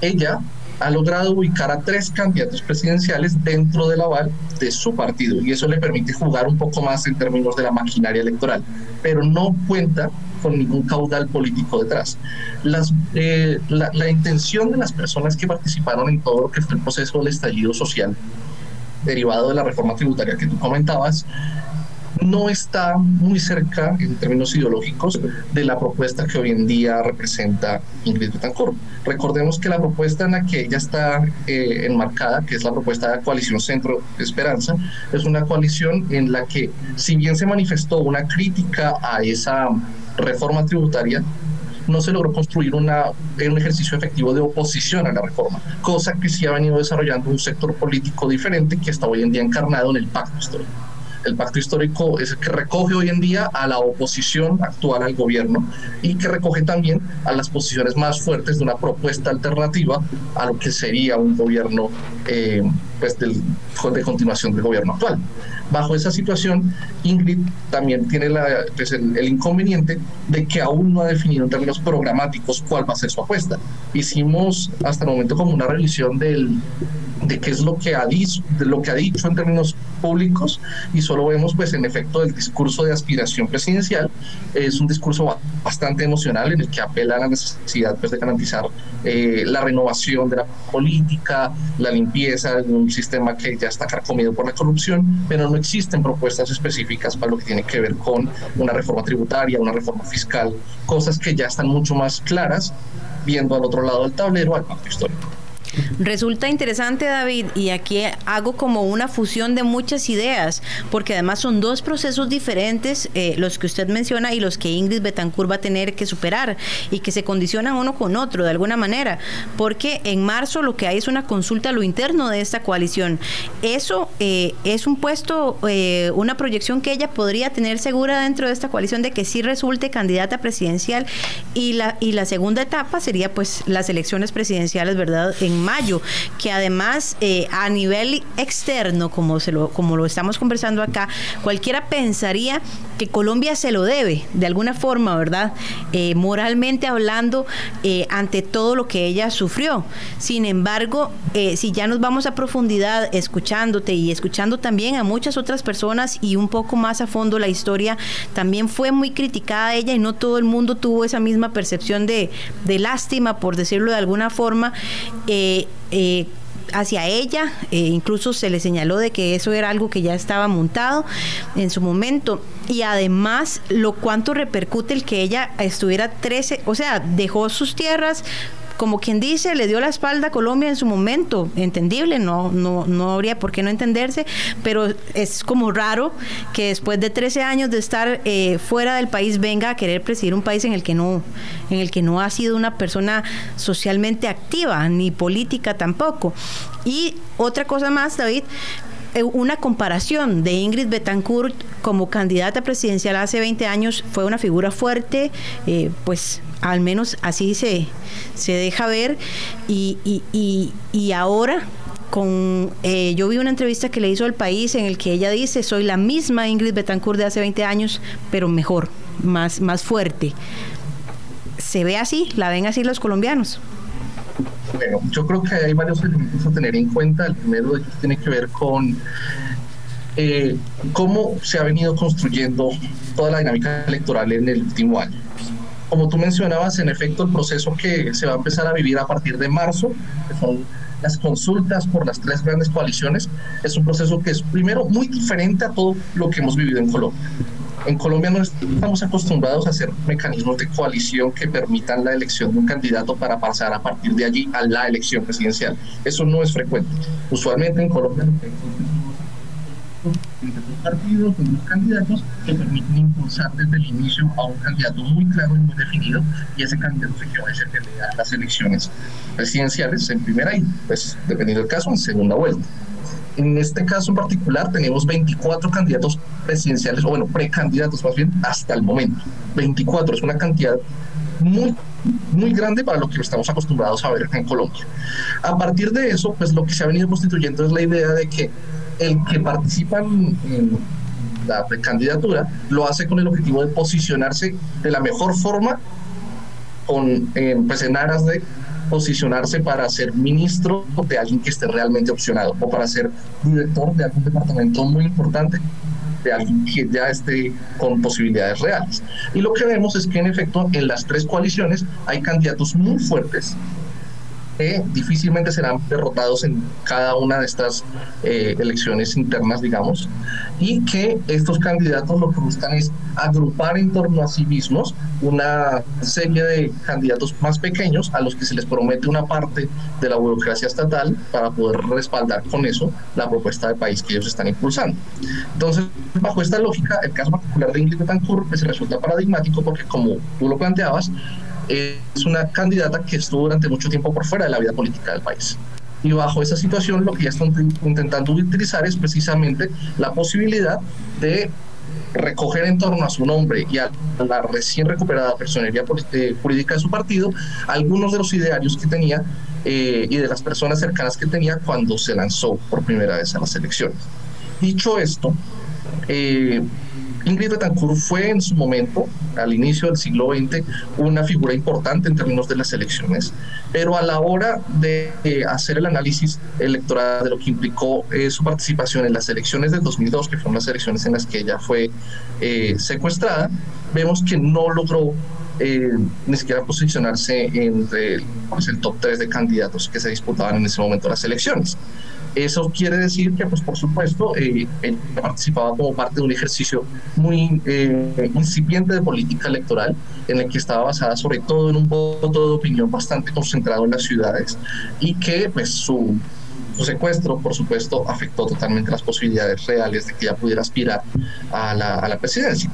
Ella ha logrado ubicar a tres candidatos presidenciales dentro del aval de su partido y eso le permite jugar un poco más en términos de la maquinaria electoral, pero no cuenta con ningún caudal político detrás. Las, eh, la, la intención de las personas que participaron en todo lo que fue el proceso del estallido social derivado de la reforma tributaria que tú comentabas no está muy cerca en términos ideológicos de la propuesta que hoy en día representa Ingrid Betancourt. Recordemos que la propuesta en la que ella está eh, enmarcada, que es la propuesta de coalición Centro Esperanza, es una coalición en la que, si bien se manifestó una crítica a esa reforma tributaria, no se logró construir un ejercicio efectivo de oposición a la reforma, cosa que sí ha venido desarrollando un sector político diferente que está hoy en día encarnado en el pacto histórico. El pacto histórico es el que recoge hoy en día a la oposición actual al gobierno y que recoge también a las posiciones más fuertes de una propuesta alternativa a lo que sería un gobierno eh, pues del, de continuación del gobierno actual. Bajo esa situación, Ingrid también tiene pues el, inconveniente de que aún no ha definido en términos programáticos cuál va a ser su apuesta. Hicimos hasta el momento como una revisión del, de qué es lo que ha dicho, de lo que ha dicho en términos públicos y solo vemos pues en efecto el discurso de aspiración presidencial es un discurso bastante emocional en el que apela a la necesidad pues de garantizar eh, la renovación de la política, la limpieza de un sistema que ya está carcomido por la corrupción, pero no existen propuestas específicas para lo que tiene que ver con una reforma tributaria, una reforma fiscal, cosas que ya están mucho más claras viendo al otro lado del tablero al pacto histórico. Resulta interesante, David, y aquí hago como una fusión de muchas ideas, porque además son dos procesos diferentes, eh, los que usted menciona y los que Ingrid Betancourt va a tener que superar y que se condicionan uno con otro de alguna manera, porque en marzo lo que hay es una consulta a lo interno de esta coalición. Eso eh, es un puesto, eh, una proyección que ella podría tener segura dentro de esta coalición de que sí resulte candidata presidencial y la, y la segunda etapa sería pues las elecciones presidenciales, ¿verdad? En mayo, que además eh, a nivel externo, como, se lo, como lo estamos conversando acá, cualquiera pensaría que Colombia se lo debe, de alguna forma, ¿verdad? Eh, moralmente hablando, eh, ante todo lo que ella sufrió. Sin embargo, si ya nos vamos a profundidad escuchándote y escuchando también a muchas otras personas y un poco más a fondo la historia, también fue muy criticada ella y no todo el mundo tuvo esa misma percepción de, de lástima, por decirlo de alguna forma. Hacia ella, eh, incluso se le señaló de que eso era algo que ya estaba montado en su momento. Y además lo cuánto repercute el que ella estuviera 13, o sea, dejó sus tierras, como quien dice, le dio la espalda a Colombia en su momento, entendible, no, no, no habría por qué no entenderse, pero es como raro que después de 13 años de estar eh, fuera del país venga a querer presidir un país en el que no, en el que no ha sido una persona socialmente activa, ni política tampoco. Y otra cosa más, David, eh, una comparación de Ingrid Betancourt como candidata presidencial hace 20 años fue una figura fuerte, eh, pues al menos así se, se deja ver y, y, y, ahora con eh, yo vi una entrevista que le hizo al país en el que ella dice soy la misma Ingrid Betancourt de hace 20 años pero mejor más más fuerte se ve así la ven así los colombianos bueno, yo creo que hay varios elementos a tener en cuenta. El primero de ellos tiene que ver con eh, cómo se ha venido construyendo toda la dinámica electoral en el último año. Como tú mencionabas, en efecto, el proceso que se va a empezar a vivir a partir de marzo, que son las consultas por las tres grandes coaliciones, es un proceso que es primero muy diferente a todo lo que hemos vivido en Colombia. En Colombia no estamos acostumbrados a hacer mecanismos de coalición que permitan la elección de un candidato para pasar a partir de allí a la elección presidencial. Eso no es frecuente. Usualmente en Colombia partidos, con dos candidatos que permiten impulsar desde el inicio a un candidato muy claro y muy definido y ese candidato se queda ese que le da las elecciones presidenciales en primera y pues dependiendo del caso en segunda vuelta. En este caso en particular tenemos 24 candidatos presidenciales, o bueno, precandidatos más bien, hasta el momento. 24 es una cantidad muy muy grande para lo que estamos acostumbrados a ver en Colombia. A partir de eso, pues lo que se ha venido constituyendo es la idea de que el que participa en la precandidatura lo hace con el objetivo de posicionarse de la mejor forma con, eh, pues en aras de posicionarse para ser ministro de alguien que esté realmente opcionado o para ser director de algún departamento muy importante de alguien que ya esté con posibilidades reales. Y lo que vemos es que en efecto en las tres coaliciones hay candidatos muy fuertes difícilmente serán derrotados en cada una de estas eh, elecciones internas, digamos, y que estos candidatos lo que buscan es agrupar en torno a sí mismos una serie de candidatos más pequeños a los que se les promete una parte de la burocracia estatal para poder respaldar con eso la propuesta de país que ellos están impulsando. Entonces, bajo esta lógica, el caso particular de Ingrid Betancourt pues, resulta paradigmático porque, como tú lo planteabas, es una candidata que estuvo durante mucho tiempo por fuera de la vida política del país. Y bajo esa situación lo que ya están intentando utilizar es precisamente la posibilidad de recoger en torno a su nombre y a la recién recuperada personería eh, jurídica de su partido algunos de los idearios que tenía eh, y de las personas cercanas que tenía cuando se lanzó por primera vez a las elecciones. Dicho esto, eh, Ingrid Betancourt fue en su momento, al inicio del siglo XX, una figura importante en términos de las elecciones, pero a la hora de eh, hacer el análisis electoral de lo que implicó eh, su participación en las elecciones del 2002, que fueron las elecciones en las que ella fue eh, secuestrada, vemos que no logró ni siquiera posicionarse entre pues, el top 3 de candidatos que se disputaban en ese momento las elecciones. Eso quiere decir que, pues, por supuesto, eh, él participaba como parte de un ejercicio muy eh, incipiente de política electoral, en el que estaba basada sobre todo en un voto de opinión bastante concentrado en las ciudades y que, pues, su, secuestro, por supuesto, afectó totalmente las posibilidades reales de que ella pudiera aspirar a la, a la presidencia.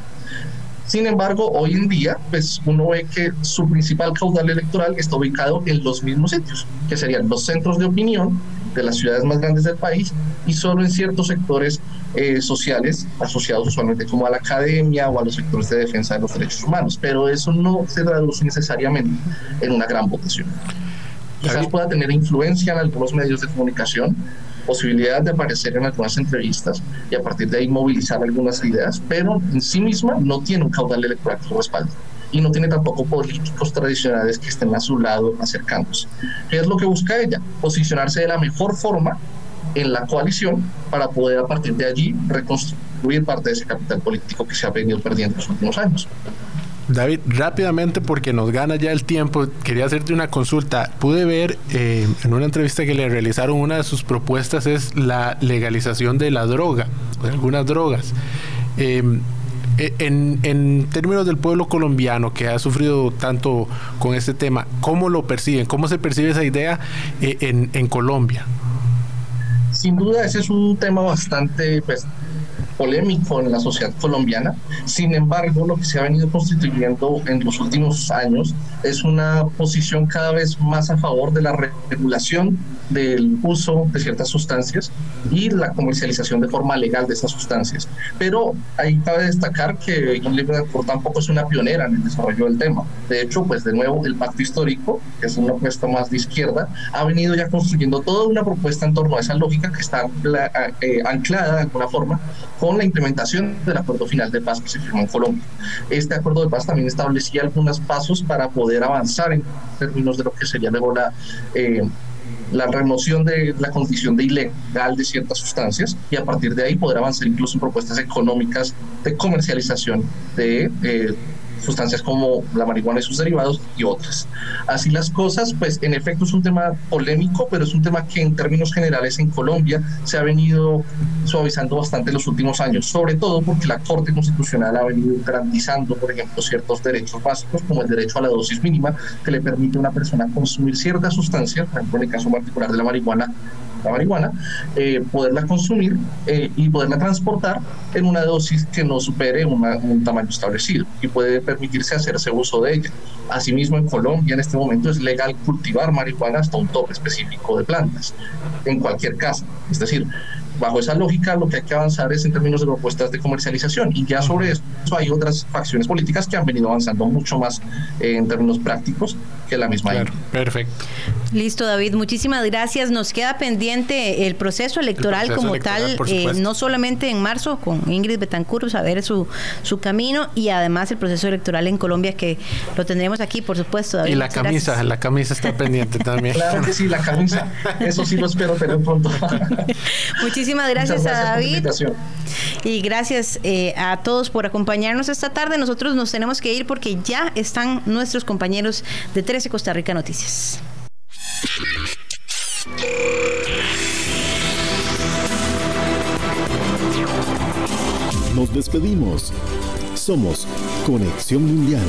Sin embargo, hoy en día, pues uno ve que su principal caudal electoral está ubicado en los mismos sitios, que serían los centros de opinión de las ciudades más grandes del país y solo en ciertos sectores eh, sociales asociados usualmente como a la academia o a los sectores de defensa de los derechos humanos, pero eso no se traduce necesariamente en una gran votación. Quizás pueda tener influencia en algunos medios de comunicación, posibilidad de aparecer en algunas entrevistas y a partir de ahí movilizar algunas ideas, pero en sí misma no tiene un caudal electoral que respalde y no tiene tampoco políticos tradicionales que estén a su lado acercándose. ¿Qué es lo que busca ella? Posicionarse de la mejor forma en la coalición para poder a partir de allí reconstruir parte de ese capital político que se ha venido perdiendo en los últimos años. David, rápidamente porque nos gana ya el tiempo, quería hacerte una consulta. Pude ver eh, en una entrevista que le realizaron, una de sus propuestas es la legalización de la droga, de algunas drogas. Eh, eh, en, términos del pueblo colombiano que ha sufrido tanto con este tema, ¿cómo lo perciben? ¿Cómo se percibe esa idea en, Colombia? Sin duda, ese es un tema bastante pues, polémico en la sociedad colombiana. Sin embargo, lo que se ha venido constituyendo en los últimos años es una posición cada vez más a favor de la regulación del uso de ciertas sustancias y la comercialización de forma legal de esas sustancias. Pero ahí cabe destacar que Ingrid tampoco es una pionera en el desarrollo del tema. De hecho, pues de nuevo, el pacto histórico, que es una propuesta más de izquierda, ha venido ya construyendo toda una propuesta en torno a esa lógica que está eh, anclada de alguna forma con la implementación del acuerdo final de paz que se firmó en Colombia. Este acuerdo de paz también establecía algunos pasos para poder avanzar en términos de lo que sería luego la... Eh, la remoción de la condición de ilegal de ciertas sustancias y a partir de ahí poder avanzar incluso en propuestas económicas de comercialización de eh, sustancias como la marihuana y sus derivados y otras. Así las cosas, pues en efecto es un tema polémico, pero es un tema que en términos generales en Colombia se ha venido suavizando bastante en los últimos años, sobre todo porque la Corte Constitucional ha venido garantizando, por ejemplo, ciertos derechos básicos como el derecho a la dosis mínima que le permite a una persona consumir ciertas sustancias, por ejemplo en el caso particular de la marihuana, la marihuana, eh, poderla consumir eh, y poderla transportar en una dosis que no supere un tamaño establecido y puede permitirse hacerse uso de ella. Asimismo, en Colombia en este momento es legal cultivar marihuana hasta un tope específico de plantas, en cualquier casa. Es decir, bajo esa lógica lo que hay que avanzar es en términos de propuestas de comercialización y ya sobre eso hay otras facciones políticas que han venido avanzando mucho más en términos prácticos que la misma Perfecto. Listo, David, muchísimas gracias. Nos queda pendiente el proceso electoral como tal, eh, no solamente en marzo con Ingrid Betancourt, saber su, su camino y además el proceso electoral en Colombia que lo tendremos aquí, por supuesto, David. Y la camisa, la camisa está pendiente también. *laughs* Claro que sí, la camisa. Eso sí lo espero tener pronto. *laughs* muchísimas Muchísimas gracias, a David. Y gracias eh, a todos por acompañarnos esta tarde. Nosotros nos tenemos que ir porque ya están nuestros compañeros de 13 Costa Rica Noticias. Nos despedimos. Somos Conexión Mundial.